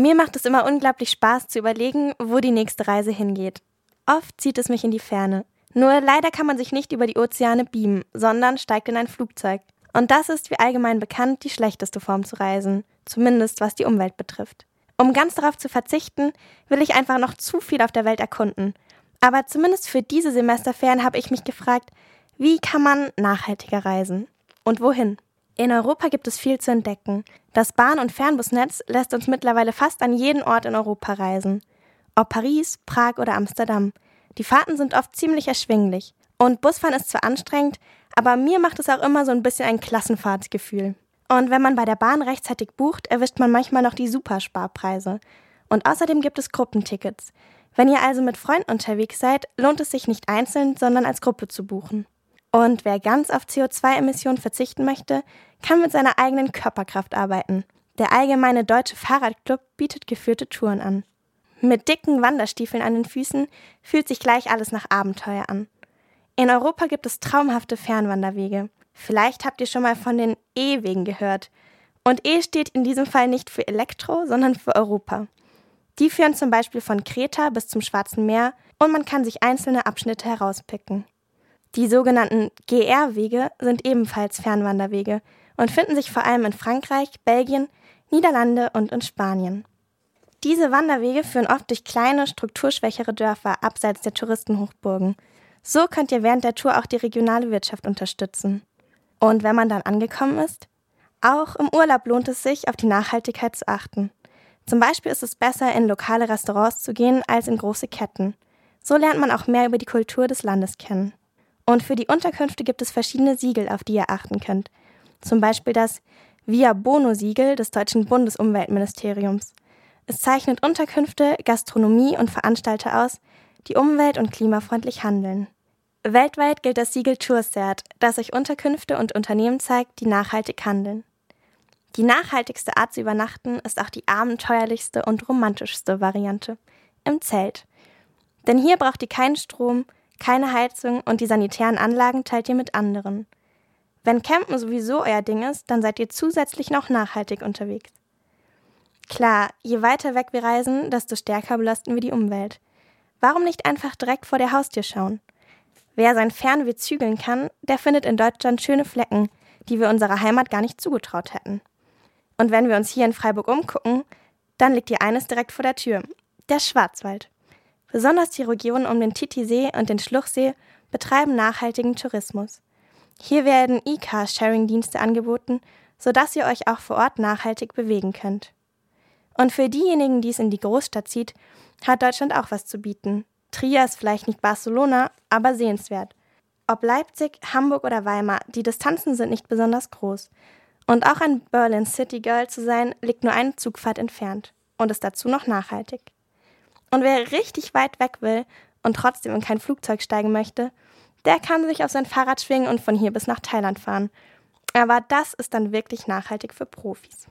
Mir macht es immer unglaublich Spaß zu überlegen, wo die nächste Reise hingeht. Oft zieht es mich in die Ferne. Nur leider kann man sich nicht über die Ozeane beamen, sondern steigt in ein Flugzeug. Und das ist, wie allgemein bekannt, die schlechteste Form zu reisen, zumindest was die Umwelt betrifft. Um ganz darauf zu verzichten, will ich einfach noch zu viel auf der Welt erkunden. Aber zumindest für diese Semesterferien habe ich mich gefragt, wie kann man nachhaltiger reisen? Und wohin? In Europa gibt es viel zu entdecken. Das Bahn- und Fernbusnetz lässt uns mittlerweile fast an jeden Ort in Europa reisen. Ob Paris, Prag oder Amsterdam. Die Fahrten sind oft ziemlich erschwinglich. Und Busfahren ist zwar anstrengend, aber mir macht es auch immer so ein bisschen ein Klassenfahrtsgefühl. Und wenn man bei der Bahn rechtzeitig bucht, erwischt man manchmal noch die Supersparpreise. Und außerdem gibt es Gruppentickets. Wenn ihr also mit Freunden unterwegs seid, lohnt es sich nicht einzeln, sondern als Gruppe zu buchen. Und wer ganz auf CO2-Emissionen verzichten möchte, kann mit seiner eigenen Körperkraft arbeiten. Der Allgemeine Deutsche Fahrradclub bietet geführte Touren an. Mit dicken Wanderstiefeln an den Füßen fühlt sich gleich alles nach Abenteuer an. In Europa gibt es traumhafte Fernwanderwege. Vielleicht habt ihr schon mal von den E-Wegen gehört. Und E steht in diesem Fall nicht für Elektro, sondern für Europa. Die führen zum Beispiel von Kreta bis zum Schwarzen Meer und man kann sich einzelne Abschnitte herauspicken. Die sogenannten GR-Wege sind ebenfalls Fernwanderwege und finden sich vor allem in Frankreich, Belgien, Niederlande und in Spanien. Diese Wanderwege führen oft durch kleine, strukturschwächere Dörfer abseits der Touristenhochburgen. So könnt ihr während der Tour auch die regionale Wirtschaft unterstützen. Und wenn man dann angekommen ist? Auch im Urlaub lohnt es sich, auf die Nachhaltigkeit zu achten. Zum Beispiel ist es besser, in lokale Restaurants zu gehen als in große Ketten. So lernt man auch mehr über die Kultur des Landes kennen. Und für die Unterkünfte gibt es verschiedene Siegel, auf die ihr achten könnt. Zum Beispiel das Via Bono-Siegel des deutschen Bundesumweltministeriums. Es zeichnet Unterkünfte, Gastronomie und Veranstalter aus, die umwelt- und klimafreundlich handeln. Weltweit gilt das Siegel Toursert, das euch Unterkünfte und Unternehmen zeigt, die nachhaltig handeln. Die nachhaltigste Art zu übernachten ist auch die abenteuerlichste und romantischste Variante im Zelt. Denn hier braucht ihr keinen Strom, keine Heizung und die sanitären Anlagen teilt ihr mit anderen. Wenn Campen sowieso euer Ding ist, dann seid ihr zusätzlich noch nachhaltig unterwegs. Klar, je weiter weg wir reisen, desto stärker belasten wir die Umwelt. Warum nicht einfach direkt vor der Haustür schauen? Wer sein Fernweh zügeln kann, der findet in Deutschland schöne Flecken, die wir unserer Heimat gar nicht zugetraut hätten. Und wenn wir uns hier in Freiburg umgucken, dann liegt hier eines direkt vor der Tür, der Schwarzwald. Besonders die Region um den Titisee und den Schluchsee betreiben nachhaltigen Tourismus. Hier werden E-Car-Sharing-Dienste angeboten, sodass ihr euch auch vor Ort nachhaltig bewegen könnt. Und für diejenigen, die es in die Großstadt zieht, hat Deutschland auch was zu bieten. Trier ist vielleicht nicht Barcelona, aber sehenswert. Ob Leipzig, Hamburg oder Weimar, die Distanzen sind nicht besonders groß. Und auch ein Berlin City Girl zu sein, liegt nur eine Zugfahrt entfernt und ist dazu noch nachhaltig. Und wer richtig weit weg will und trotzdem in kein Flugzeug steigen möchte, der kann sich auf sein Fahrrad schwingen und von hier bis nach Thailand fahren. Aber das ist dann wirklich nachhaltig für Profis.